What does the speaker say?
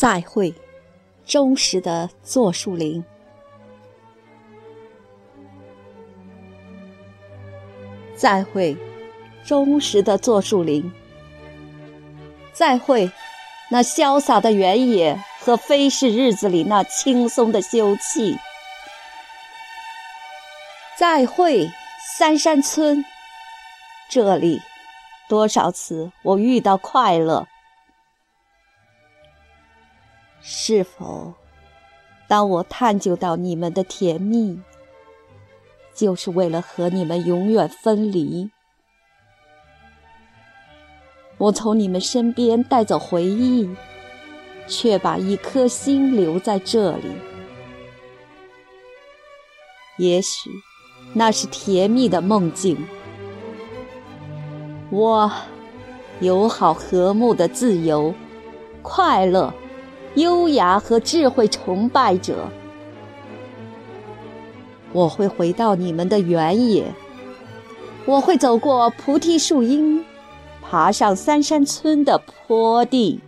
再会，忠实的座树林。再会，忠实的座树林。再会，那潇洒的原野和飞逝日子里那轻松的休憩。再会，三山村。这里，多少次我遇到快乐。是否，当我探究到你们的甜蜜，就是为了和你们永远分离？我从你们身边带走回忆，却把一颗心留在这里。也许，那是甜蜜的梦境。我，友好和睦的自由，快乐。优雅和智慧崇拜者，我会回到你们的原野。我会走过菩提树荫，爬上三山村的坡地。